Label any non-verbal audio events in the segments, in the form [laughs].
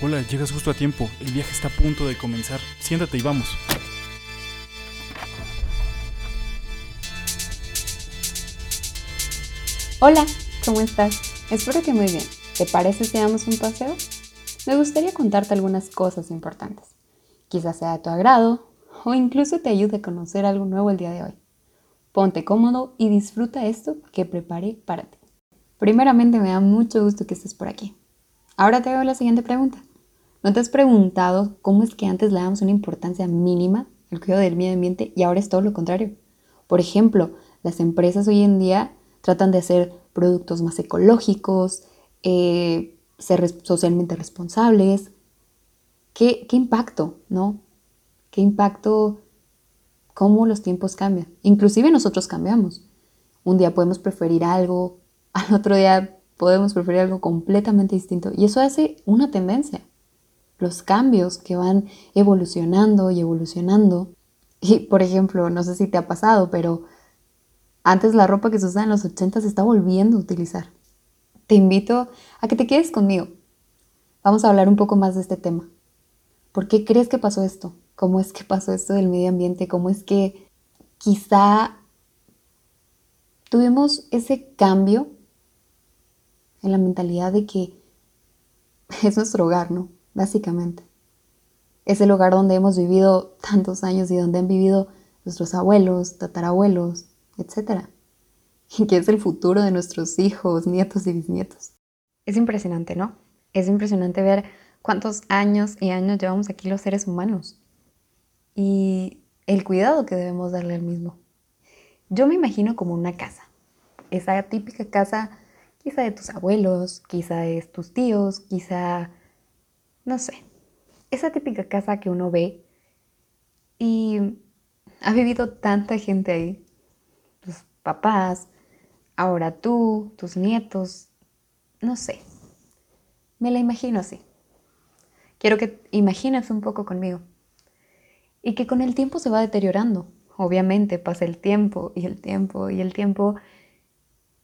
Hola, llegas justo a tiempo. El viaje está a punto de comenzar. Siéntate y vamos. Hola, ¿cómo estás? Espero que muy bien. ¿Te parece si damos un paseo? Me gustaría contarte algunas cosas importantes. Quizás sea de tu agrado o incluso te ayude a conocer algo nuevo el día de hoy. Ponte cómodo y disfruta esto que preparé para ti. Primeramente me da mucho gusto que estés por aquí. Ahora te hago la siguiente pregunta. ¿No te has preguntado cómo es que antes le damos una importancia mínima al cuidado del medio ambiente y ahora es todo lo contrario? Por ejemplo, las empresas hoy en día tratan de hacer productos más ecológicos, eh, ser socialmente responsables. ¿Qué, ¿Qué impacto, no? ¿Qué impacto? ¿Cómo los tiempos cambian? Inclusive nosotros cambiamos. Un día podemos preferir algo, [laughs] al otro día podemos preferir algo completamente distinto. Y eso hace una tendencia los cambios que van evolucionando y evolucionando. Y por ejemplo, no sé si te ha pasado, pero antes la ropa que se usaba en los 80 se está volviendo a utilizar. Te invito a que te quedes conmigo. Vamos a hablar un poco más de este tema. ¿Por qué crees que pasó esto? ¿Cómo es que pasó esto del medio ambiente? ¿Cómo es que quizá tuvimos ese cambio en la mentalidad de que [laughs] es nuestro hogar, ¿no? Básicamente. Es el lugar donde hemos vivido tantos años y donde han vivido nuestros abuelos, tatarabuelos, etc. Y que es el futuro de nuestros hijos, nietos y bisnietos. Es impresionante, ¿no? Es impresionante ver cuántos años y años llevamos aquí los seres humanos y el cuidado que debemos darle al mismo. Yo me imagino como una casa, esa típica casa quizá de tus abuelos, quizá de tus tíos, quizá no sé, esa típica casa que uno ve y ha vivido tanta gente ahí, tus papás, ahora tú, tus nietos, no sé, me la imagino así. Quiero que imagines un poco conmigo y que con el tiempo se va deteriorando. Obviamente pasa el tiempo y el tiempo y el tiempo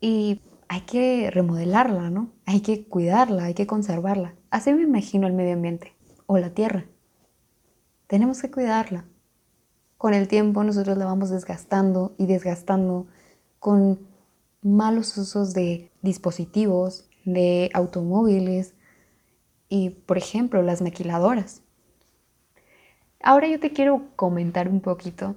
y hay que remodelarla, ¿no? Hay que cuidarla, hay que conservarla. Así me imagino el medio ambiente o la tierra. Tenemos que cuidarla. Con el tiempo nosotros la vamos desgastando y desgastando con malos usos de dispositivos, de automóviles y, por ejemplo, las maquiladoras. Ahora yo te quiero comentar un poquito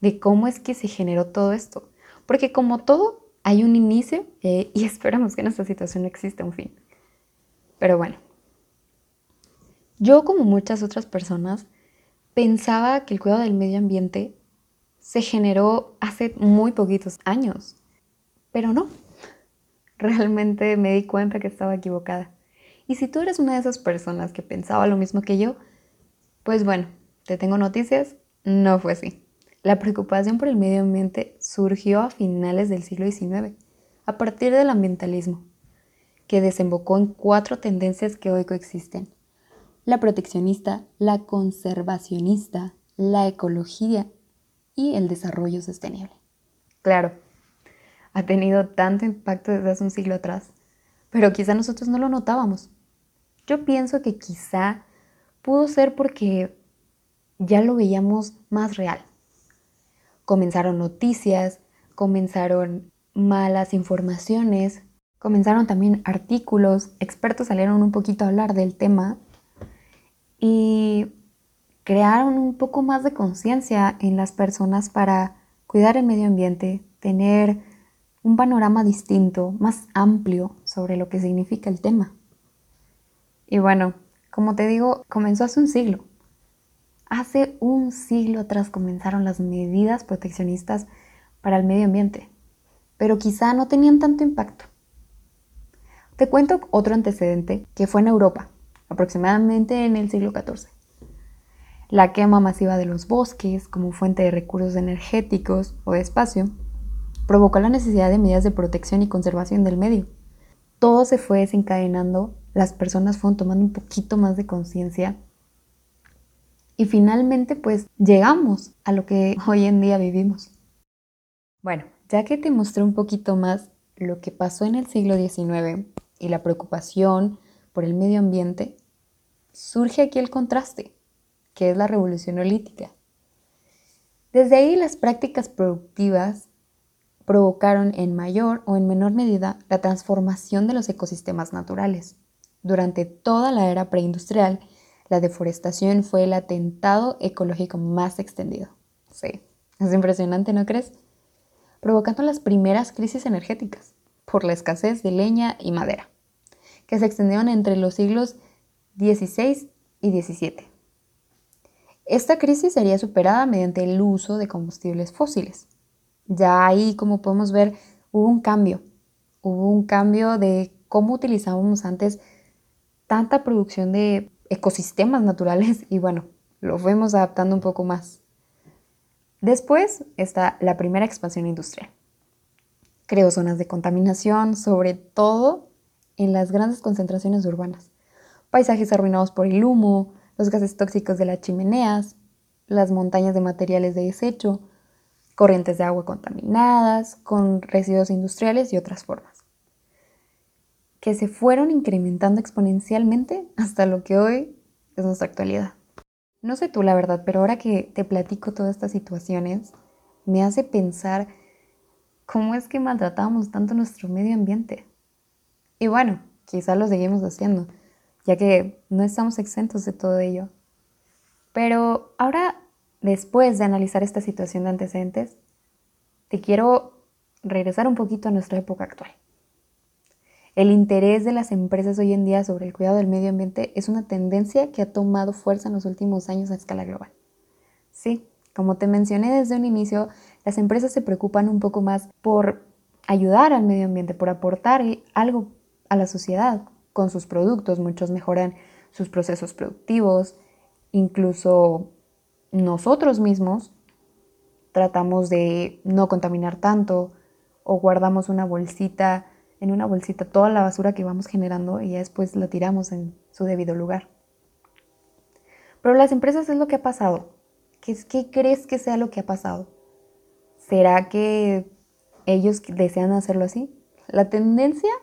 de cómo es que se generó todo esto. Porque como todo hay un inicio eh, y [laughs] esperamos que en esta situación exista un fin. Pero bueno, yo como muchas otras personas pensaba que el cuidado del medio ambiente se generó hace muy poquitos años, pero no. Realmente me di cuenta que estaba equivocada. Y si tú eres una de esas personas que pensaba lo mismo que yo, pues bueno, te tengo noticias, no fue así. La preocupación por el medio ambiente surgió a finales del siglo XIX, a partir del ambientalismo, que desembocó en cuatro tendencias que hoy coexisten. La proteccionista, la conservacionista, la ecología y el desarrollo sostenible. Claro, ha tenido tanto impacto desde hace un siglo atrás, pero quizá nosotros no lo notábamos. Yo pienso que quizá pudo ser porque ya lo veíamos más real comenzaron noticias, comenzaron malas informaciones, comenzaron también artículos, expertos salieron un poquito a hablar del tema y crearon un poco más de conciencia en las personas para cuidar el medio ambiente, tener un panorama distinto, más amplio sobre lo que significa el tema. Y bueno, como te digo, comenzó hace un siglo. Hace un siglo atrás comenzaron las medidas proteccionistas para el medio ambiente, pero quizá no tenían tanto impacto. Te cuento otro antecedente que fue en Europa, aproximadamente en el siglo XIV. La quema masiva de los bosques como fuente de recursos energéticos o de espacio provocó la necesidad de medidas de protección y conservación del medio. Todo se fue desencadenando, las personas fueron tomando un poquito más de conciencia y finalmente pues llegamos a lo que [laughs] hoy en día vivimos. Bueno, ya que te mostré un poquito más lo que pasó en el siglo XIX y la preocupación por el medio ambiente, surge aquí el contraste, que es la revolución neolítica. Desde ahí las prácticas productivas provocaron en mayor o en menor medida la transformación de los ecosistemas naturales. Durante toda la era preindustrial, la deforestación fue el atentado ecológico más extendido. Sí, es impresionante, ¿no crees? Provocando las primeras crisis energéticas por la escasez de leña y madera, que se extendieron entre los siglos XVI y XVII. Esta crisis sería superada mediante el uso de combustibles fósiles. Ya ahí, como podemos ver, hubo un cambio. Hubo un cambio de cómo utilizábamos antes tanta producción de ecosistemas naturales y bueno, lo fuimos adaptando un poco más. Después está la primera expansión industrial. Creó zonas de contaminación, sobre todo en las grandes concentraciones urbanas. Paisajes arruinados por el humo, los gases tóxicos de las chimeneas, las montañas de materiales de desecho, corrientes de agua contaminadas, con residuos industriales y otras formas, que se fueron incrementando exponencialmente hasta lo que hoy es nuestra actualidad. No sé tú la verdad, pero ahora que te platico todas estas situaciones, me hace pensar cómo es que maltratamos tanto nuestro medio ambiente. Y bueno, quizá lo seguimos haciendo, ya que no estamos exentos de todo ello. Pero ahora después de analizar esta situación de antecedentes, te quiero regresar un poquito a nuestra época actual. El interés de las empresas hoy en día sobre el cuidado del medio ambiente es una tendencia que ha tomado fuerza en los últimos años a escala global. Sí, como te mencioné desde un inicio, las empresas se preocupan un poco más por ayudar al medio ambiente, por aportar algo a la sociedad con sus productos. Muchos mejoran sus procesos productivos, incluso nosotros mismos tratamos de no contaminar tanto o guardamos una bolsita, en una bolsita toda la basura que vamos generando y ya después la tiramos en su debido lugar. Pero las empresas es lo que ha pasado. ¿Qué, qué crees que sea lo que ha pasado? ¿Será que ellos desean hacerlo así? Las tendencias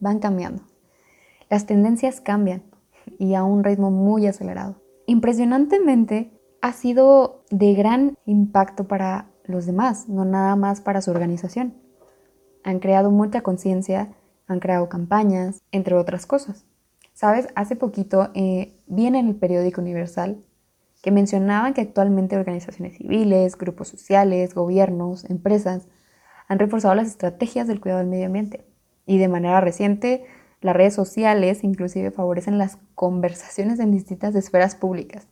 van cambiando. Las tendencias cambian y a un ritmo muy acelerado. Impresionantemente, ha sido de gran impacto para los demás, no nada más para su organización. Han creado mucha conciencia, han creado campañas, entre otras cosas. Sabes, hace poquito eh, vi en el periódico Universal que mencionaban que actualmente organizaciones civiles, grupos sociales, gobiernos, empresas han reforzado las estrategias del cuidado del medio ambiente. Y de manera reciente, las redes sociales inclusive favorecen las conversaciones en distintas esferas públicas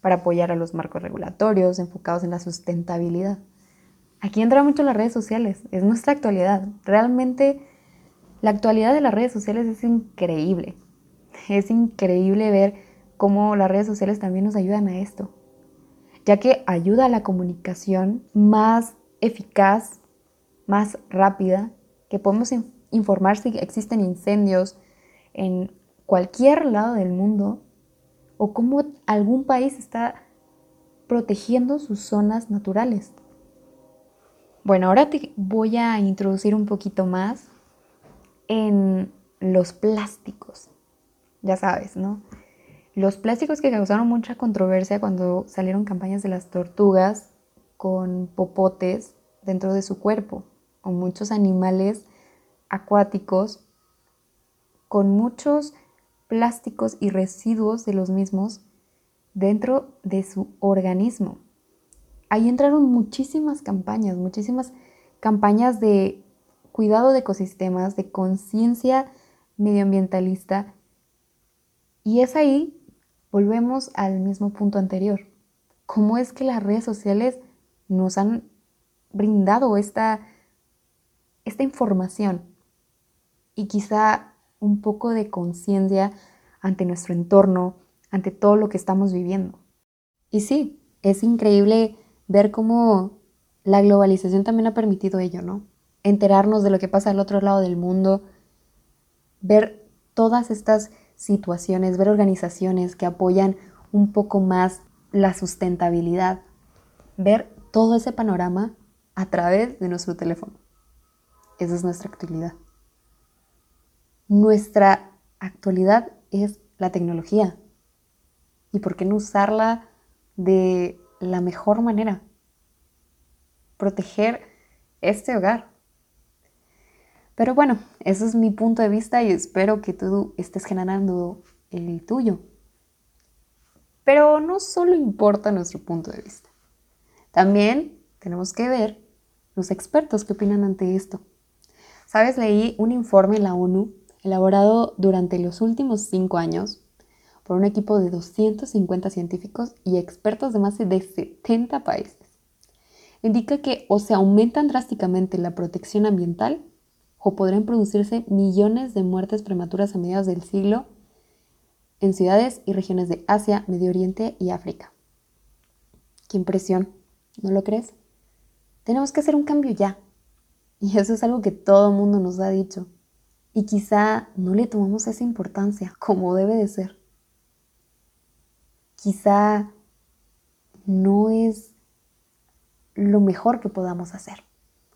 para apoyar a los marcos regulatorios enfocados en la sustentabilidad. Aquí entra mucho las redes sociales, es nuestra actualidad. Realmente la actualidad de las redes sociales es increíble. Es increíble ver cómo las redes sociales también nos ayudan a esto, ya que ayuda a la comunicación más eficaz, más rápida, que podemos informar si existen incendios en cualquier lado del mundo o cómo algún país está protegiendo sus zonas naturales. Bueno, ahora te voy a introducir un poquito más en los plásticos. Ya sabes, ¿no? Los plásticos que causaron mucha controversia cuando salieron campañas de las tortugas con popotes dentro de su cuerpo, o muchos animales acuáticos con muchos plásticos y residuos de los mismos dentro de su organismo. Ahí entraron muchísimas campañas, muchísimas campañas de cuidado de ecosistemas, de conciencia medioambientalista. Y es ahí, volvemos al mismo punto anterior. ¿Cómo es que las redes sociales nos han brindado esta, esta información? Y quizá un poco de conciencia ante nuestro entorno, ante todo lo que estamos viviendo. Y sí, es increíble ver cómo la globalización también ha permitido ello, ¿no? Enterarnos de lo que pasa al otro lado del mundo, ver todas estas situaciones, ver organizaciones que apoyan un poco más la sustentabilidad, ver todo ese panorama a través de nuestro teléfono. Esa es nuestra actualidad. Nuestra actualidad es la tecnología. ¿Y por qué no usarla de la mejor manera? Proteger este hogar. Pero bueno, ese es mi punto de vista y espero que tú estés generando el tuyo. Pero no solo importa nuestro punto de vista. También tenemos que ver los expertos que opinan ante esto. Sabes, leí un informe en la ONU elaborado durante los últimos cinco años por un equipo de 250 científicos y expertos de más de 70 países. Indica que o se aumentan drásticamente la protección ambiental o podrían producirse millones de muertes prematuras a mediados del siglo en ciudades y regiones de Asia, Medio Oriente y África. Qué impresión, ¿no lo crees? Tenemos que hacer un cambio ya. Y eso es algo que todo el mundo nos ha dicho. Y quizá no le tomamos esa importancia como debe de ser quizá no es lo mejor que podamos hacer.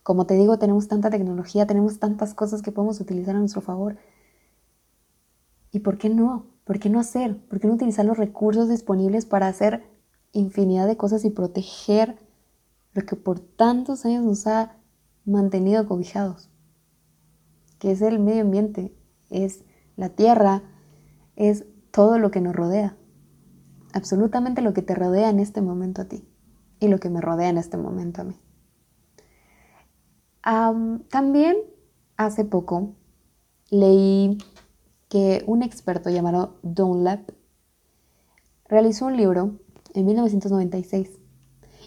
Como te digo, tenemos tanta tecnología, tenemos tantas cosas que podemos utilizar a nuestro favor. ¿Y por qué no? ¿Por qué no hacer? ¿Por qué no utilizar los recursos disponibles para hacer infinidad de cosas y proteger lo que por tantos años nos ha mantenido cobijados? Que es el medio ambiente, es la tierra, es todo lo que nos rodea absolutamente lo que te rodea en este momento a ti y lo que me rodea en este momento a mí. también hace poco leí que un experto llamado Dunlap realizó un libro en 1996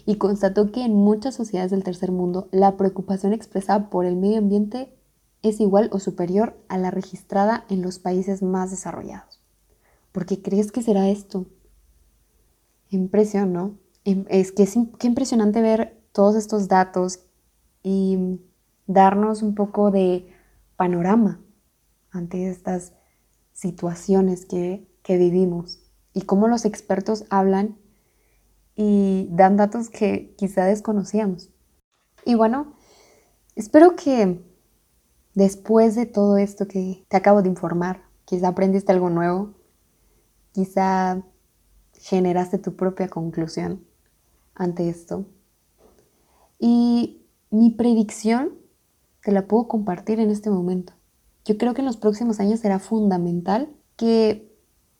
y constató que en muchas sociedades del tercer mundo la preocupación expresada por el medio ambiente es igual o superior a la registrada en los países más desarrollados. ¿Por qué crees que será esto? Impresión, ¿no? Es que es qué impresionante ver todos estos datos y darnos un poco de panorama ante estas situaciones que, que vivimos y cómo los expertos hablan y dan datos que quizá desconocíamos. Y bueno, espero que después de todo esto que te acabo de informar, quizá aprendiste algo nuevo, quizá generaste tu propia conclusión ante esto. Y mi predicción te la puedo compartir en este momento. Yo creo que en los próximos años será fundamental que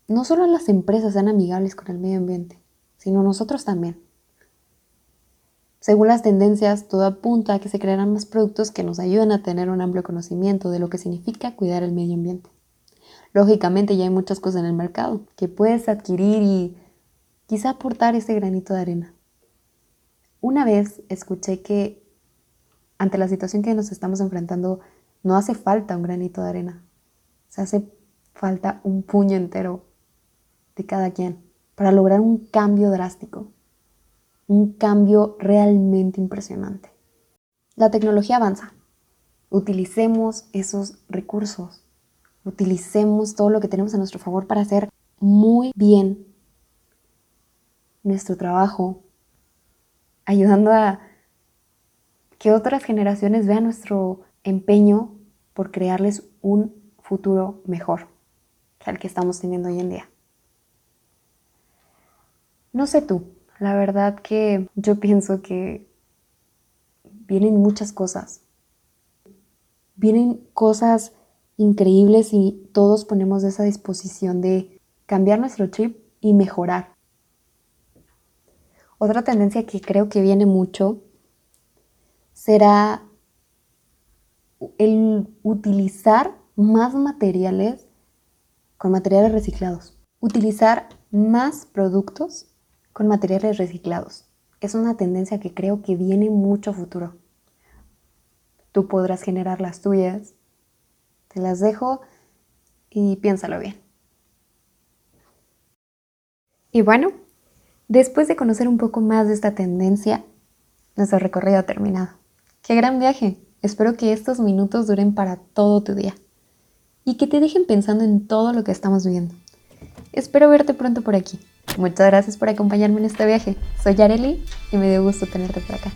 no solo las empresas sean amigables con el medio ambiente, sino nosotros también. Según las tendencias, todo apunta a que se crearán más productos que nos ayuden a tener un amplio conocimiento de lo que significa cuidar el medio ambiente. Lógicamente ya hay muchas cosas en el mercado que puedes adquirir y quizá aportar ese granito de arena. Una vez escuché que ante la situación que nos estamos enfrentando, no hace falta un granito de arena, se hace falta un puño entero de cada quien para lograr un cambio drástico, un cambio realmente impresionante. La tecnología avanza. Utilicemos esos recursos, utilicemos todo lo que tenemos a nuestro favor para hacer muy bien nuestro trabajo, ayudando a que otras generaciones vean nuestro empeño por crearles un futuro mejor que el que estamos teniendo hoy en día. No sé tú, la verdad que yo pienso que vienen muchas cosas. Vienen cosas increíbles y todos ponemos esa disposición de cambiar nuestro chip y mejorar. Otra tendencia que creo que viene mucho será el utilizar más materiales con materiales reciclados. Utilizar más productos con materiales reciclados. Es una tendencia que creo que viene mucho futuro. Tú podrás generar las tuyas. Te las dejo y piénsalo bien. Y bueno, Después de conocer un poco más de esta tendencia, nuestro recorrido ha terminado. ¡Qué gran viaje! Espero que estos minutos duren para todo tu día y que te dejen pensando en todo lo que estamos viendo. Espero verte pronto por aquí. Muchas gracias por acompañarme en este viaje. Soy Yareli y me dio gusto tenerte por acá.